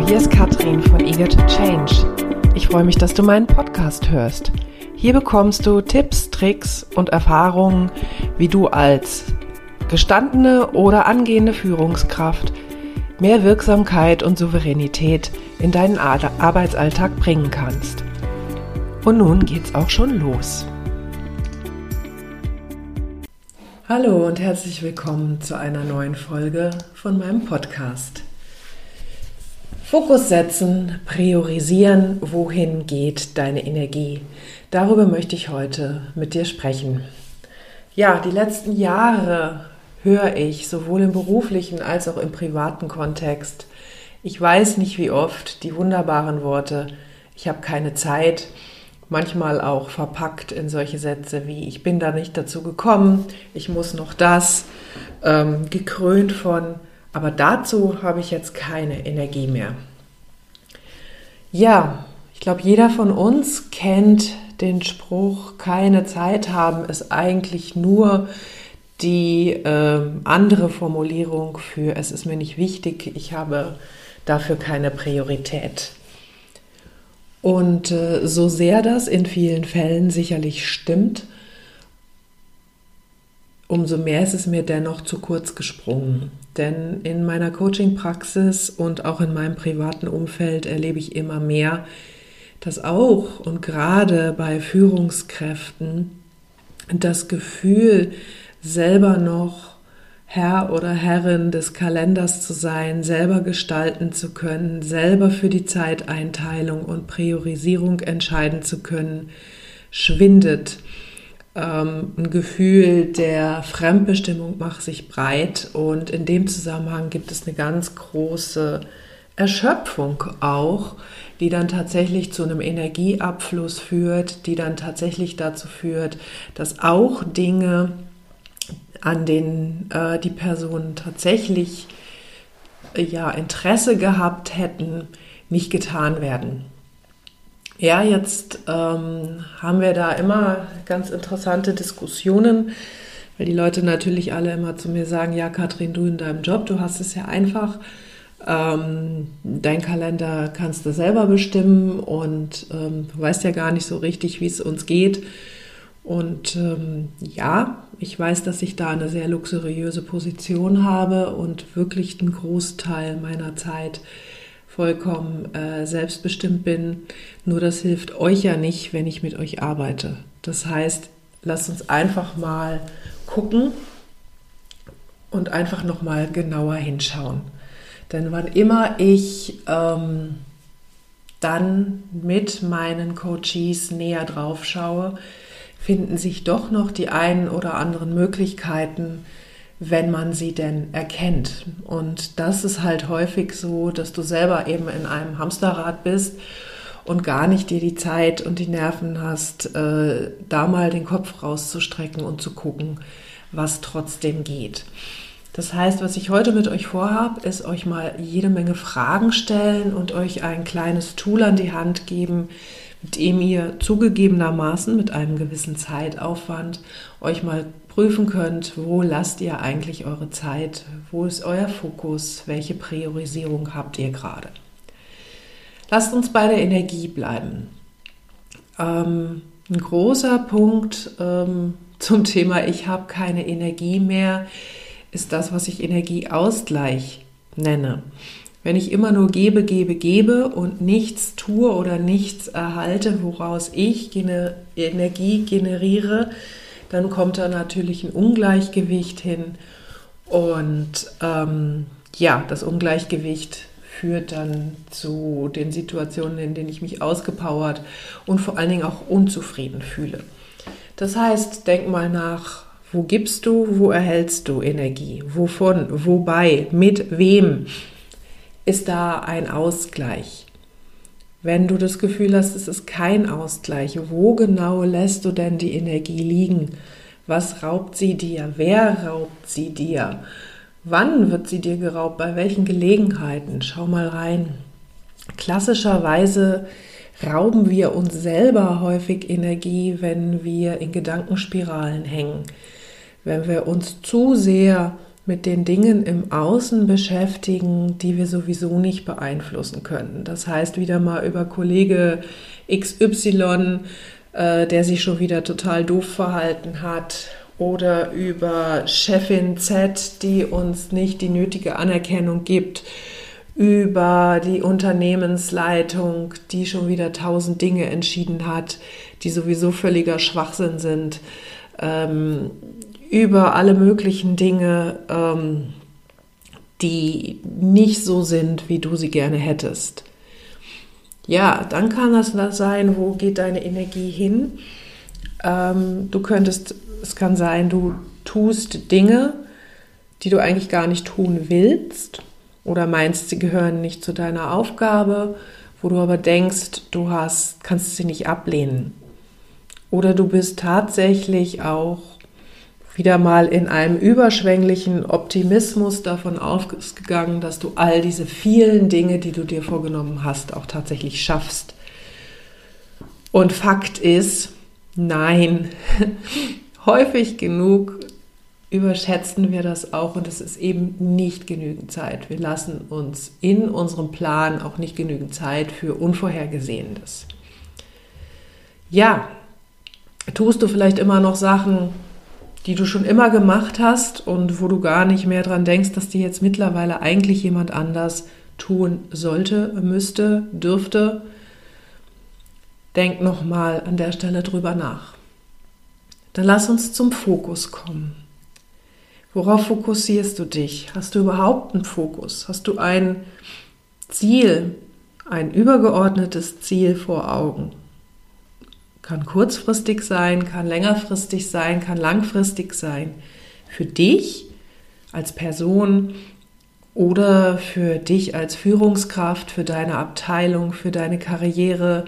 Hier ist Katrin von Eager to Change. Ich freue mich, dass du meinen Podcast hörst. Hier bekommst du Tipps, Tricks und Erfahrungen, wie du als gestandene oder angehende Führungskraft mehr Wirksamkeit und Souveränität in deinen Arbeitsalltag bringen kannst. Und nun geht's auch schon los. Hallo und herzlich willkommen zu einer neuen Folge von meinem Podcast. Fokus setzen, priorisieren, wohin geht deine Energie? Darüber möchte ich heute mit dir sprechen. Ja, die letzten Jahre höre ich sowohl im beruflichen als auch im privaten Kontext. Ich weiß nicht wie oft die wunderbaren Worte, ich habe keine Zeit, manchmal auch verpackt in solche Sätze wie ich bin da nicht dazu gekommen, ich muss noch das, ähm, gekrönt von aber dazu habe ich jetzt keine Energie mehr. Ja, ich glaube, jeder von uns kennt den Spruch, keine Zeit haben, ist eigentlich nur die äh, andere Formulierung für es ist mir nicht wichtig, ich habe dafür keine Priorität. Und äh, so sehr das in vielen Fällen sicherlich stimmt, umso mehr ist es mir dennoch zu kurz gesprungen. Denn in meiner Coaching-Praxis und auch in meinem privaten Umfeld erlebe ich immer mehr, dass auch und gerade bei Führungskräften das Gefühl, selber noch Herr oder Herrin des Kalenders zu sein, selber gestalten zu können, selber für die Zeiteinteilung und Priorisierung entscheiden zu können, schwindet ähm, ein Gefühl der Fremdbestimmung macht sich breit und in dem Zusammenhang gibt es eine ganz große Erschöpfung auch, die dann tatsächlich zu einem Energieabfluss führt, die dann tatsächlich dazu führt, dass auch Dinge, an denen äh, die Personen tatsächlich äh, ja Interesse gehabt hätten, nicht getan werden. Ja, jetzt ähm, haben wir da immer ganz interessante Diskussionen, weil die Leute natürlich alle immer zu mir sagen, ja, Katrin, du in deinem Job, du hast es ja einfach. Ähm, dein Kalender kannst du selber bestimmen und ähm, du weißt ja gar nicht so richtig, wie es uns geht. Und ähm, ja, ich weiß, dass ich da eine sehr luxuriöse Position habe und wirklich einen Großteil meiner Zeit vollkommen äh, selbstbestimmt bin. Nur das hilft euch ja nicht, wenn ich mit euch arbeite. Das heißt, lasst uns einfach mal gucken und einfach noch mal genauer hinschauen. Denn wann immer ich ähm, dann mit meinen Coaches näher drauf schaue, finden sich doch noch die einen oder anderen Möglichkeiten, wenn man sie denn erkennt. Und das ist halt häufig so, dass du selber eben in einem Hamsterrad bist und gar nicht dir die Zeit und die Nerven hast, äh, da mal den Kopf rauszustrecken und zu gucken, was trotzdem geht. Das heißt, was ich heute mit euch vorhabe, ist euch mal jede Menge Fragen stellen und euch ein kleines Tool an die Hand geben, dem ihr zugegebenermaßen mit einem gewissen Zeitaufwand euch mal prüfen könnt, wo lasst ihr eigentlich eure Zeit, wo ist euer Fokus, welche Priorisierung habt ihr gerade. Lasst uns bei der Energie bleiben. Ähm, ein großer Punkt ähm, zum Thema Ich habe keine Energie mehr ist das, was ich Energieausgleich nenne. Wenn ich immer nur gebe, gebe, gebe und nichts tue oder nichts erhalte, woraus ich Energie generiere, dann kommt da natürlich ein Ungleichgewicht hin. Und ähm, ja, das Ungleichgewicht führt dann zu den Situationen, in denen ich mich ausgepowert und vor allen Dingen auch unzufrieden fühle. Das heißt, denk mal nach, wo gibst du, wo erhältst du Energie, wovon, wobei, mit wem ist da ein Ausgleich? Wenn du das Gefühl hast, es ist kein Ausgleich, wo genau lässt du denn die Energie liegen? Was raubt sie dir? Wer raubt sie dir? Wann wird sie dir geraubt? Bei welchen Gelegenheiten? Schau mal rein. Klassischerweise rauben wir uns selber häufig Energie, wenn wir in Gedankenspiralen hängen. Wenn wir uns zu sehr mit den Dingen im Außen beschäftigen, die wir sowieso nicht beeinflussen können. Das heißt, wieder mal über Kollege XY, äh, der sich schon wieder total doof verhalten hat, oder über Chefin Z, die uns nicht die nötige Anerkennung gibt, über die Unternehmensleitung, die schon wieder tausend Dinge entschieden hat, die sowieso völliger Schwachsinn sind. Ähm, über alle möglichen Dinge, ähm, die nicht so sind, wie du sie gerne hättest. Ja, dann kann das sein, wo geht deine Energie hin? Ähm, du könntest, es kann sein, du tust Dinge, die du eigentlich gar nicht tun willst oder meinst, sie gehören nicht zu deiner Aufgabe, wo du aber denkst, du hast, kannst sie nicht ablehnen. Oder du bist tatsächlich auch wieder mal in einem überschwänglichen Optimismus davon ausgegangen, dass du all diese vielen Dinge, die du dir vorgenommen hast, auch tatsächlich schaffst. Und Fakt ist, nein, häufig genug überschätzen wir das auch und es ist eben nicht genügend Zeit. Wir lassen uns in unserem Plan auch nicht genügend Zeit für Unvorhergesehenes. Ja, tust du vielleicht immer noch Sachen, die du schon immer gemacht hast und wo du gar nicht mehr dran denkst, dass die jetzt mittlerweile eigentlich jemand anders tun sollte, müsste, dürfte. Denk noch mal an der Stelle drüber nach. Dann lass uns zum Fokus kommen. Worauf fokussierst du dich? Hast du überhaupt einen Fokus? Hast du ein Ziel, ein übergeordnetes Ziel vor Augen? Kann kurzfristig sein, kann längerfristig sein, kann langfristig sein. Für dich als Person oder für dich als Führungskraft, für deine Abteilung, für deine Karriere,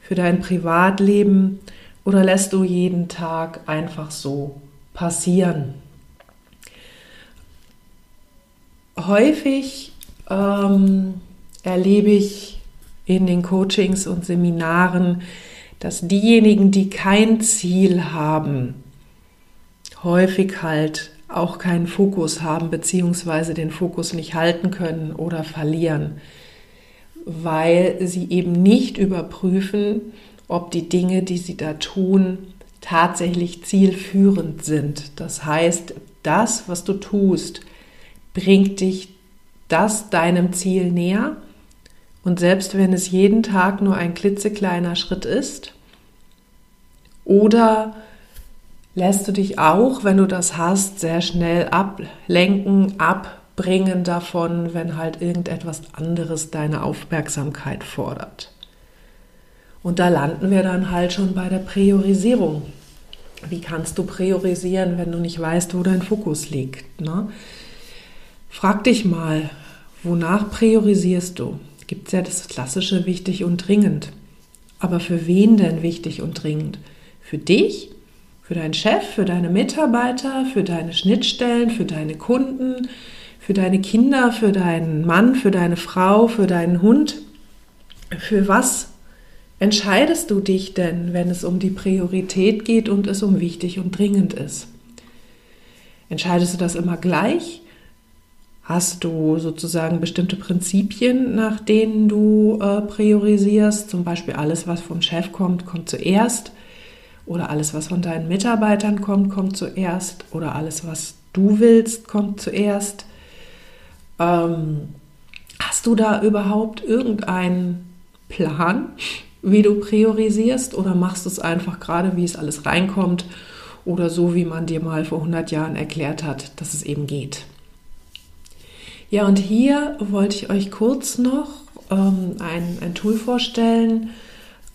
für dein Privatleben oder lässt du jeden Tag einfach so passieren? Häufig ähm, erlebe ich in den Coachings und Seminaren, dass diejenigen, die kein Ziel haben, häufig halt auch keinen Fokus haben, beziehungsweise den Fokus nicht halten können oder verlieren, weil sie eben nicht überprüfen, ob die Dinge, die sie da tun, tatsächlich zielführend sind. Das heißt, das, was du tust, bringt dich das deinem Ziel näher. Und selbst wenn es jeden Tag nur ein klitzekleiner Schritt ist, oder lässt du dich auch, wenn du das hast, sehr schnell ablenken, abbringen davon, wenn halt irgendetwas anderes deine Aufmerksamkeit fordert. Und da landen wir dann halt schon bei der Priorisierung. Wie kannst du priorisieren, wenn du nicht weißt, wo dein Fokus liegt? Ne? Frag dich mal, wonach priorisierst du? Gibt es ja das klassische wichtig und dringend. Aber für wen denn wichtig und dringend? Für dich, für deinen Chef, für deine Mitarbeiter, für deine Schnittstellen, für deine Kunden, für deine Kinder, für deinen Mann, für deine Frau, für deinen Hund. Für was entscheidest du dich denn, wenn es um die Priorität geht und es um wichtig und dringend ist? Entscheidest du das immer gleich? Hast du sozusagen bestimmte Prinzipien, nach denen du äh, priorisierst? Zum Beispiel alles, was vom Chef kommt, kommt zuerst. Oder alles, was von deinen Mitarbeitern kommt, kommt zuerst. Oder alles, was du willst, kommt zuerst. Ähm, hast du da überhaupt irgendeinen Plan, wie du priorisierst? Oder machst du es einfach gerade, wie es alles reinkommt? Oder so, wie man dir mal vor 100 Jahren erklärt hat, dass es eben geht? Ja, und hier wollte ich euch kurz noch ähm, ein, ein Tool vorstellen.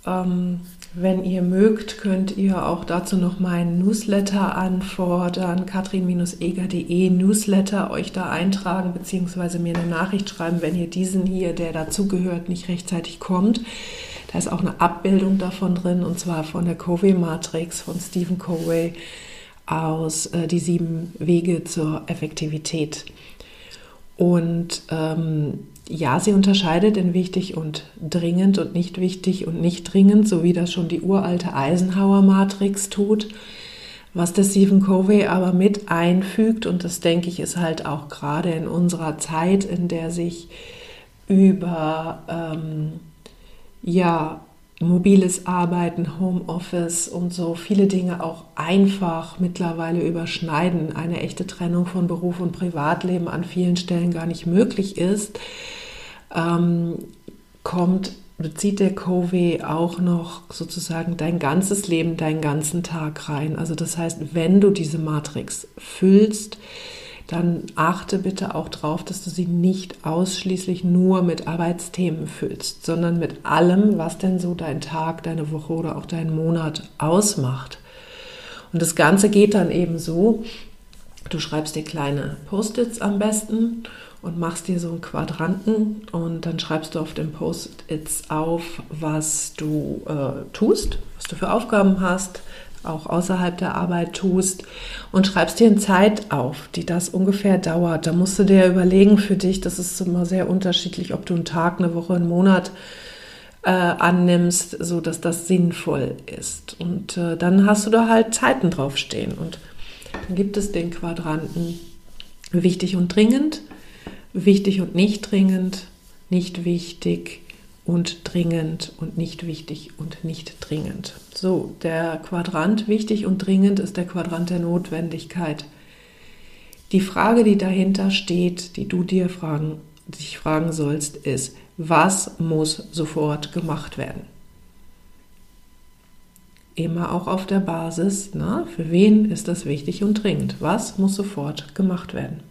Ähm, wenn ihr mögt, könnt ihr auch dazu noch meinen Newsletter anfordern, katrin-eger.de Newsletter euch da eintragen, beziehungsweise mir eine Nachricht schreiben, wenn ihr diesen hier, der dazugehört, nicht rechtzeitig kommt. Da ist auch eine Abbildung davon drin, und zwar von der Covey-Matrix von Stephen Covey aus äh, Die sieben Wege zur Effektivität. Und ähm, ja, sie unterscheidet in wichtig und dringend und nicht wichtig und nicht dringend, so wie das schon die uralte Eisenhower-Matrix tut. Was der Stephen Covey aber mit einfügt, und das denke ich ist halt auch gerade in unserer Zeit, in der sich über ähm, ja, mobiles Arbeiten, Homeoffice und so viele Dinge auch einfach mittlerweile überschneiden, eine echte Trennung von Beruf und Privatleben an vielen Stellen gar nicht möglich ist, ähm, kommt, bezieht der Covey auch noch sozusagen dein ganzes Leben, deinen ganzen Tag rein. Also das heißt, wenn du diese Matrix füllst, dann achte bitte auch darauf, dass du sie nicht ausschließlich nur mit Arbeitsthemen füllst, sondern mit allem, was denn so dein Tag, deine Woche oder auch deinen Monat ausmacht. Und das Ganze geht dann eben so, du schreibst dir kleine Post-its am besten und machst dir so einen Quadranten und dann schreibst du auf den Post-its auf, was du äh, tust, was du für Aufgaben hast, auch außerhalb der Arbeit tust und schreibst dir eine Zeit auf, die das ungefähr dauert. Da musst du dir überlegen für dich, das ist immer sehr unterschiedlich, ob du einen Tag, eine Woche, einen Monat äh, annimmst, so dass das sinnvoll ist. Und äh, dann hast du da halt Zeiten draufstehen und dann gibt es den Quadranten wichtig und dringend, wichtig und nicht dringend, nicht wichtig, und dringend und nicht wichtig und nicht dringend. So, der Quadrant wichtig und dringend ist der Quadrant der Notwendigkeit. Die Frage, die dahinter steht, die du dir fragen, dich fragen sollst, ist, was muss sofort gemacht werden? Immer auch auf der Basis, na, für wen ist das wichtig und dringend? Was muss sofort gemacht werden?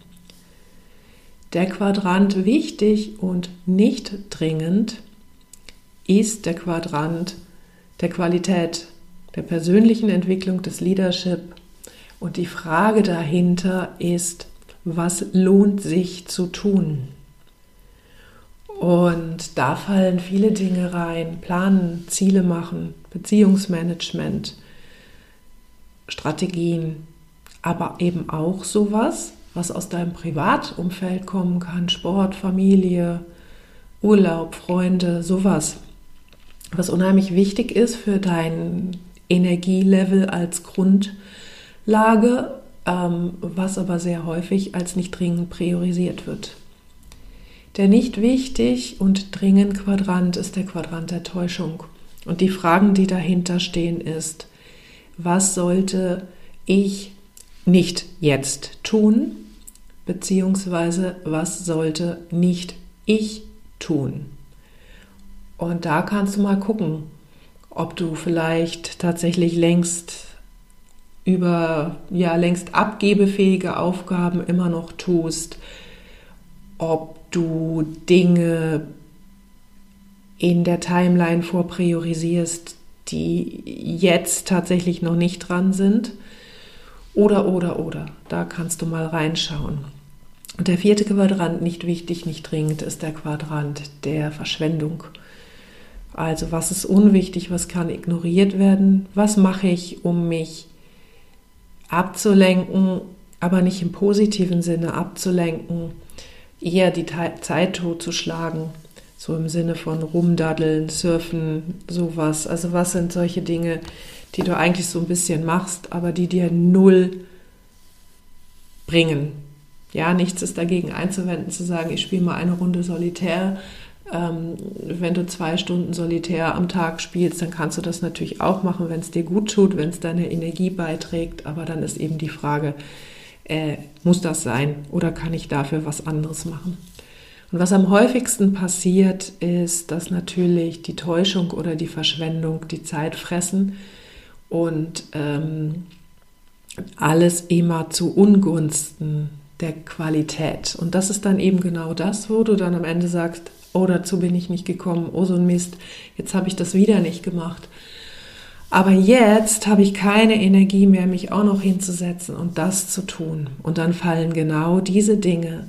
Der Quadrant wichtig und nicht dringend ist der Quadrant der Qualität, der persönlichen Entwicklung des Leadership. Und die Frage dahinter ist, was lohnt sich zu tun? Und da fallen viele Dinge rein. Planen, Ziele machen, Beziehungsmanagement, Strategien, aber eben auch sowas, was aus deinem Privatumfeld kommen kann, Sport, Familie, Urlaub, Freunde, sowas was unheimlich wichtig ist für dein Energielevel als Grundlage, ähm, was aber sehr häufig als nicht dringend priorisiert wird. Der nicht wichtig und dringend Quadrant ist der Quadrant der Täuschung. Und die Fragen, die dahinter stehen, ist, was sollte ich nicht jetzt tun, beziehungsweise was sollte nicht ich tun? Und da kannst du mal gucken, ob du vielleicht tatsächlich längst über ja längst abgebefähige Aufgaben immer noch tust, ob du Dinge in der Timeline vorpriorisierst, die jetzt tatsächlich noch nicht dran sind. Oder, oder, oder. Da kannst du mal reinschauen. Und der vierte Quadrant, nicht wichtig, nicht dringend, ist der Quadrant der Verschwendung. Also was ist unwichtig, was kann ignoriert werden, was mache ich, um mich abzulenken, aber nicht im positiven Sinne abzulenken, eher die Zeit totzuschlagen, so im Sinne von rumdaddeln, surfen, sowas. Also was sind solche Dinge, die du eigentlich so ein bisschen machst, aber die dir null bringen. Ja, nichts ist dagegen einzuwenden, zu sagen, ich spiele mal eine Runde Solitär, ähm, wenn du zwei Stunden solitär am Tag spielst, dann kannst du das natürlich auch machen, wenn es dir gut tut, wenn es deine Energie beiträgt. Aber dann ist eben die Frage, äh, muss das sein oder kann ich dafür was anderes machen? Und was am häufigsten passiert, ist, dass natürlich die Täuschung oder die Verschwendung die Zeit fressen und ähm, alles immer zu Ungunsten der Qualität. Und das ist dann eben genau das, wo du dann am Ende sagst, oh, dazu bin ich nicht gekommen, oh so ein Mist, jetzt habe ich das wieder nicht gemacht. Aber jetzt habe ich keine Energie mehr, mich auch noch hinzusetzen und das zu tun. Und dann fallen genau diese Dinge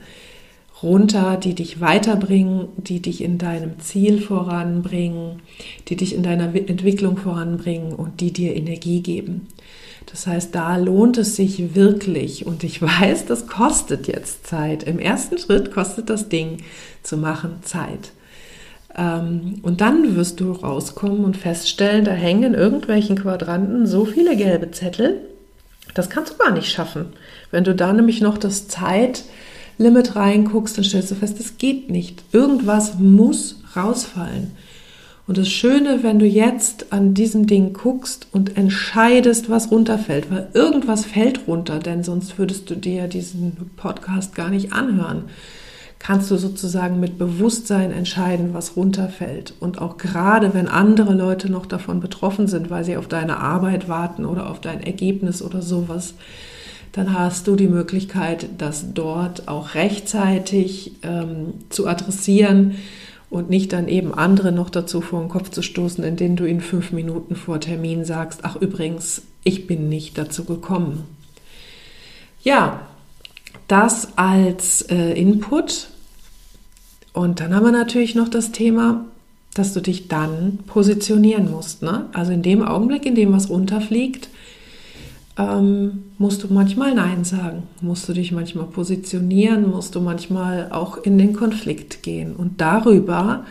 runter, die dich weiterbringen, die dich in deinem Ziel voranbringen, die dich in deiner Entwicklung voranbringen und die dir Energie geben. Das heißt, da lohnt es sich wirklich und ich weiß, das kostet jetzt Zeit. Im ersten Schritt kostet das Ding zu machen Zeit. Ähm, und dann wirst du rauskommen und feststellen, da hängen in irgendwelchen Quadranten so viele gelbe Zettel Das kannst du gar nicht schaffen. Wenn du da nämlich noch das Zeitlimit reinguckst, dann stellst du fest, das geht nicht. Irgendwas muss rausfallen. Und das Schöne, wenn du jetzt an diesem Ding guckst und entscheidest, was runterfällt, weil irgendwas fällt runter, denn sonst würdest du dir diesen Podcast gar nicht anhören, kannst du sozusagen mit Bewusstsein entscheiden, was runterfällt. Und auch gerade, wenn andere Leute noch davon betroffen sind, weil sie auf deine Arbeit warten oder auf dein Ergebnis oder sowas, dann hast du die Möglichkeit, das dort auch rechtzeitig ähm, zu adressieren und nicht dann eben andere noch dazu vor den Kopf zu stoßen, indem du ihnen fünf Minuten vor Termin sagst, ach übrigens, ich bin nicht dazu gekommen. Ja, das als äh, Input. Und dann haben wir natürlich noch das Thema, dass du dich dann positionieren musst. Ne? Also in dem Augenblick, in dem was runterfliegt, ähm, musst du manchmal Nein sagen, musst du dich manchmal positionieren, musst du manchmal auch in den Konflikt gehen. Und darüber,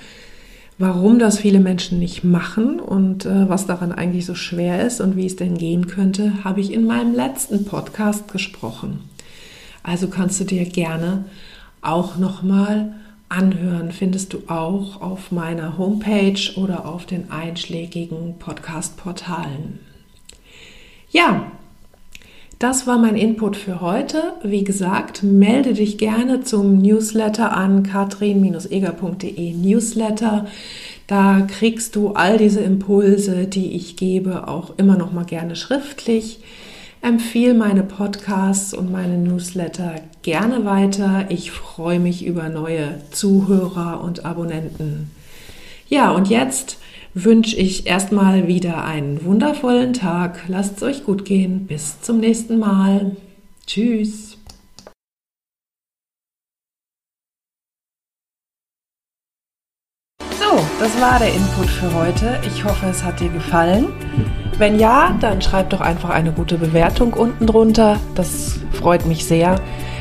warum das viele Menschen nicht machen und äh, was daran eigentlich so schwer ist und wie es denn gehen könnte, habe ich in meinem letzten Podcast gesprochen. Also kannst du dir gerne auch nochmal anhören, findest du auch auf meiner Homepage oder auf den einschlägigen Podcast-Portalen. Ja, das war mein Input für heute. Wie gesagt, melde dich gerne zum Newsletter an katrin-eger.de Newsletter. Da kriegst du all diese Impulse, die ich gebe, auch immer noch mal gerne schriftlich. Empfehle meine Podcasts und meine Newsletter gerne weiter. Ich freue mich über neue Zuhörer und Abonnenten. Ja, und jetzt wünsche ich erstmal wieder einen wundervollen Tag. Lasst es euch gut gehen. Bis zum nächsten Mal. Tschüss. So, das war der Input für heute. Ich hoffe, es hat dir gefallen. Wenn ja, dann schreib doch einfach eine gute Bewertung unten drunter. Das freut mich sehr.